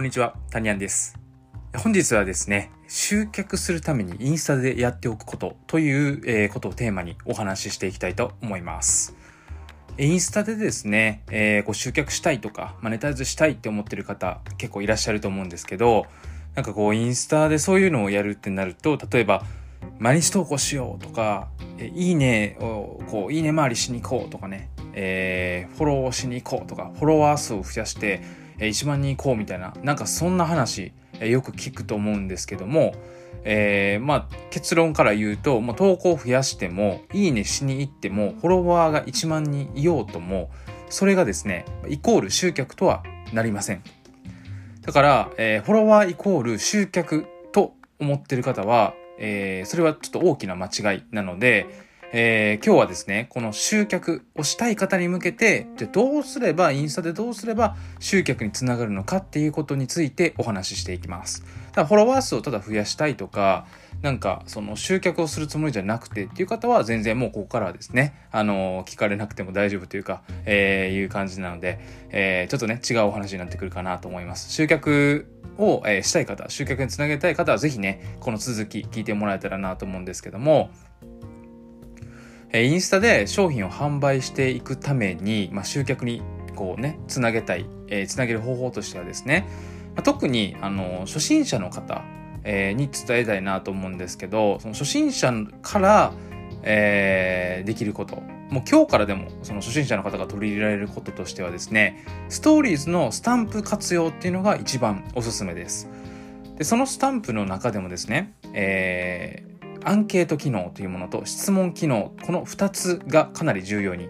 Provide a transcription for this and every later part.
こんにちは、タニアンです。本日はですね、集客するためにインスタでやっておくことという、えことをテーマにお話ししていきたいと思います。インスタでですね、えー、こう集客したいとか、マネタイズしたいって思ってる方結構いらっしゃると思うんですけど、なんかこうインスタでそういうのをやるってなると、例えば、毎日投稿しようとか、えいいねを、こう、いいね回りしに行こうとかね、えー、フォローしに行こうとか、フォロワー数を増やして、1万人行こうみたいな、なんかそんな話、よく聞くと思うんですけども、えー、まあ、結論から言うと、もう投稿を増やしても、いいねしに行っても、フォロワーが1万人いようとも、それがですね、イコール集客とはなりません。だから、えー、フォロワーイコール集客と思ってる方は、えー、それはちょっと大きな間違いなので、えー、今日はですね、この集客をしたい方に向けて、じゃどうすれば、インスタでどうすれば集客につながるのかっていうことについてお話ししていきます。だフォロワー数をただ増やしたいとか、なんかその集客をするつもりじゃなくてっていう方は全然もうここからはですね、あの聞かれなくても大丈夫というか、えー、いう感じなので、えー、ちょっとね、違うお話になってくるかなと思います。集客を、えー、したい方、集客につなげたい方はぜひね、この続き聞いてもらえたらなと思うんですけども、インスタで商品を販売していくために、まあ、集客にこうね、つなげたい、えー、つなげる方法としてはですね、まあ、特に、あの、初心者の方、えー、に伝えたいなと思うんですけど、その初心者から、えー、できること、もう今日からでもその初心者の方が取り入れられることとしてはですね、ストーリーズのスタンプ活用っていうのが一番おすすめです。で、そのスタンプの中でもですね、えアンケート機能というものと質問機能、この2つがかなり重要に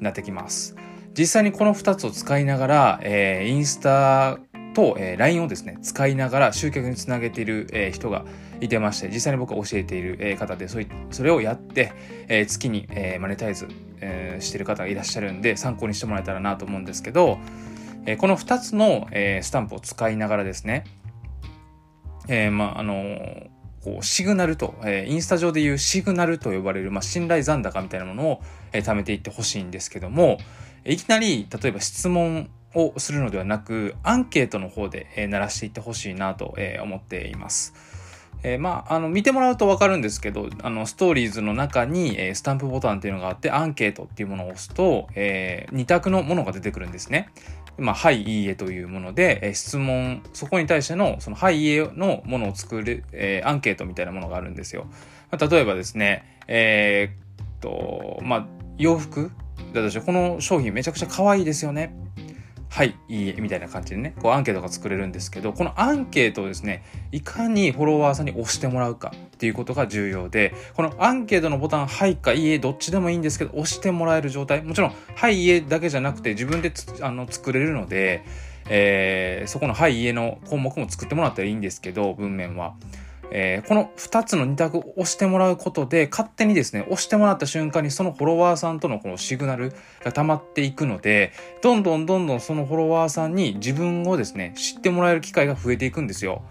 なってきます。実際にこの2つを使いながら、えー、インスタと、えー、LINE をですね、使いながら集客につなげている、えー、人がいてまして、実際に僕が教えている、えー、方で、そそれをやって、えー、月に、えー、マネタイズ、えー、している方がいらっしゃるんで、参考にしてもらえたらなと思うんですけど、えー、この2つの、えー、スタンプを使いながらですね、えー、まあ、あのーこう、シグナルと、えー、インスタ上でいうシグナルと呼ばれる、まあ、信頼残高みたいなものを、えー、貯めていってほしいんですけども、いきなり、例えば質問をするのではなく、アンケートの方で、えー、鳴らしていってほしいなと、えー、思っています。えー、まあ、あの、見てもらうとわかるんですけど、あの、ストーリーズの中に、えー、スタンプボタンっていうのがあって、アンケートっていうものを押すと、えー、2択のものが出てくるんですね。まあ、はい、いいえというもので、えー、質問、そこに対しての、その、はい、いいえのものを作る、えー、アンケートみたいなものがあるんですよ。まあ、例えばですね、えー、っと、まあ、洋服だとして、この商品めちゃくちゃ可愛いですよね。はい、いいえ、みたいな感じでね、こうアンケートが作れるんですけど、このアンケートをですね、いかにフォロワーさんに押してもらうかっていうことが重要で、このアンケートのボタン、はいかいいえ、どっちでもいいんですけど、押してもらえる状態、もちろん、はい、いいえだけじゃなくて、自分であの作れるので、えー、そこのはい、いいえの項目も作ってもらったらいいんですけど、文面は。えー、この2つの2択を押してもらうことで、勝手にですね、押してもらった瞬間にそのフォロワーさんとのこのシグナルが溜まっていくので、どんどんどんどんそのフォロワーさんに自分をですね、知ってもらえる機会が増えていくんですよ。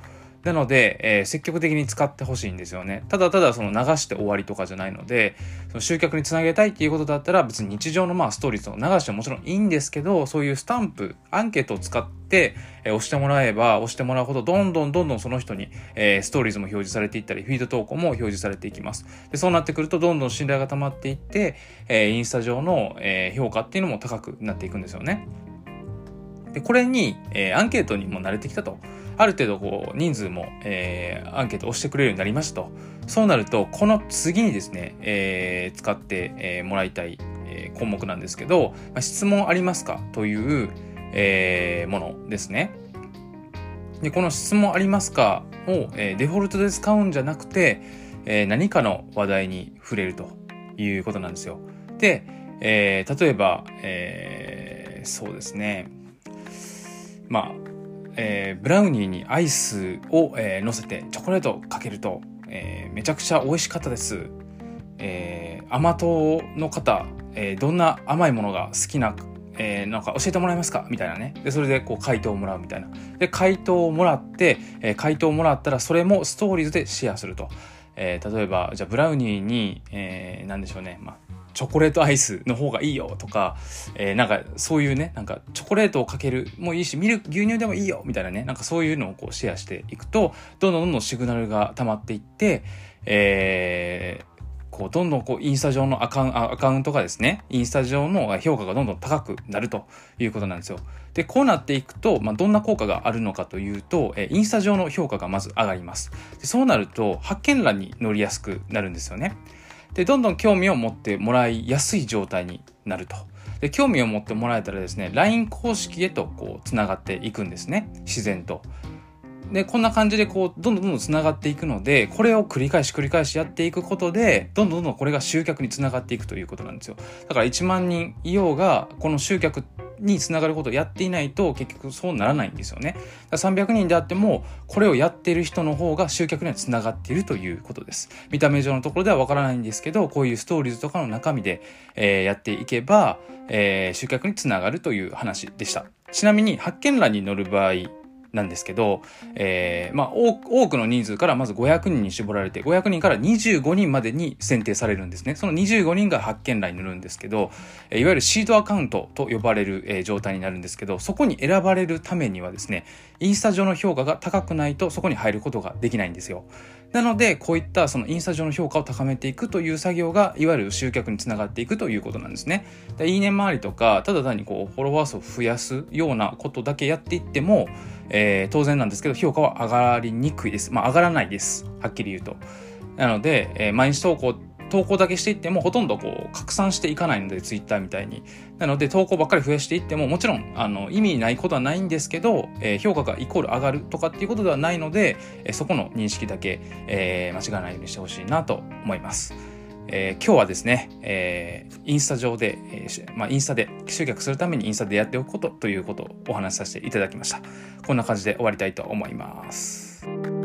なので、えー、積極的に使ってほしいんですよね。ただただその流して終わりとかじゃないので、その集客につなげたいっていうことだったら別に日常のまあストーリーズを流してももちろんいいんですけど、そういうスタンプ、アンケートを使って、え、押してもらえば、押してもらうほどどんどんどんどんその人に、え、ストーリーズも表示されていったり、フィード投稿も表示されていきます。で、そうなってくるとどんどん信頼が溜まっていって、え、インスタ上の、え、評価っていうのも高くなっていくんですよね。で、これに、え、アンケートにも慣れてきたと。ある程度こう人数も、えー、アンケートを押してくれるようになりましたと。そうなると、この次にですね、えー、使って、えー、もらいたい、え、項目なんですけど、まあ、質問ありますか？という、えー、ものですね。で、この質問ありますか？を、えー、デフォルトで使うんじゃなくて、えー、何かの話題に触れるということなんですよ。で、えー、例えば、えー、そうですね。まあ、えー、ブラウニーにアイスを、えー、乗せてチョコレートをかけると、えー、めちゃくちゃ美味しかったです。えー、甘党の方、えー、どんな甘いものが好きなえー、なんか教えてもらえますか？みたいなね。で、それでこう回答をもらうみたいな。で、回答をもらって、えー、回答をもらったらそれもストーリーズでシェアすると。えー、例えば、じゃあブラウニーに、えー、なんでしょうね。まあ、チョコレートアイスの方がいいよとか、えー、なんかそういうね、なんかチョコレートをかけるもいいし、ミルク、牛乳でもいいよみたいなね、なんかそういうのをこうシェアしていくと、どんどんどんどんシグナルが溜まっていって、え、こうどんどんこうインスタ上のアカウンアカウントがですね、インスタ上の評価がどんどん高くなるということなんですよ。で、こうなっていくと、まあ、どんな効果があるのかというと、えインスタ上の評価がまず上がります。でそうなると、発見欄に乗りやすくなるんですよね。で、どんどん興味を持ってもらいやすい状態になると。で、興味を持ってもらえたらですね、LINE 公式へとこう、つながっていくんですね。自然と。で、こんな感じでこう、どんどんどんどん繋がっていくので、これを繰り返し繰り返しやっていくことで、どんどんどんどんこれが集客につながっていくということなんですよ。だから1万人いようが、この集客につながることをやっていないと結局そうならないんですよね。300人であっても、これをやっている人の方が集客にはつながっているということです。見た目上のところではわからないんですけど、こういうストーリーズとかの中身で、えー、やっていけば、えー、集客につながるという話でした。ちなみに発見欄に載る場合、なんですけど、えー、まあ多くの人数からまず500人に絞られて、500人から25人までに選定されるんですね。その25人が発見欄に塗るんですけど、いわゆるシートアカウントと呼ばれる、えー、状態になるんですけど、そこに選ばれるためにはですね、インスタ上の評価が高くないとそこに入ることができないんですよ。なので、こういったそのインスタ上の評価を高めていくという作業が、いわゆる集客につながっていくということなんですね。でいいね周りとか、ただ単にこう、フォロワー数を増やすようなことだけやっていっても、えー、当然なんですけど、評価は上がりにくいです。まあ、上がらないです。はっきり言うと。なので、えー、毎日投稿投稿だけしていってもほとんどこう拡散していかないので、ツイッターみたいに。なので投稿ばっかり増やしていってももちろんあの意味ないことはないんですけど、えー、評価がイコール上がるとかっていうことではないので、えー、そこの認識だけ、えー、間違わないようにしてほしいなと思います。えー、今日はですね、えー、インスタ上で、えー、まあ、インスタで集客するためにインスタでやっておくことということをお話しさせていただきました。こんな感じで終わりたいと思います。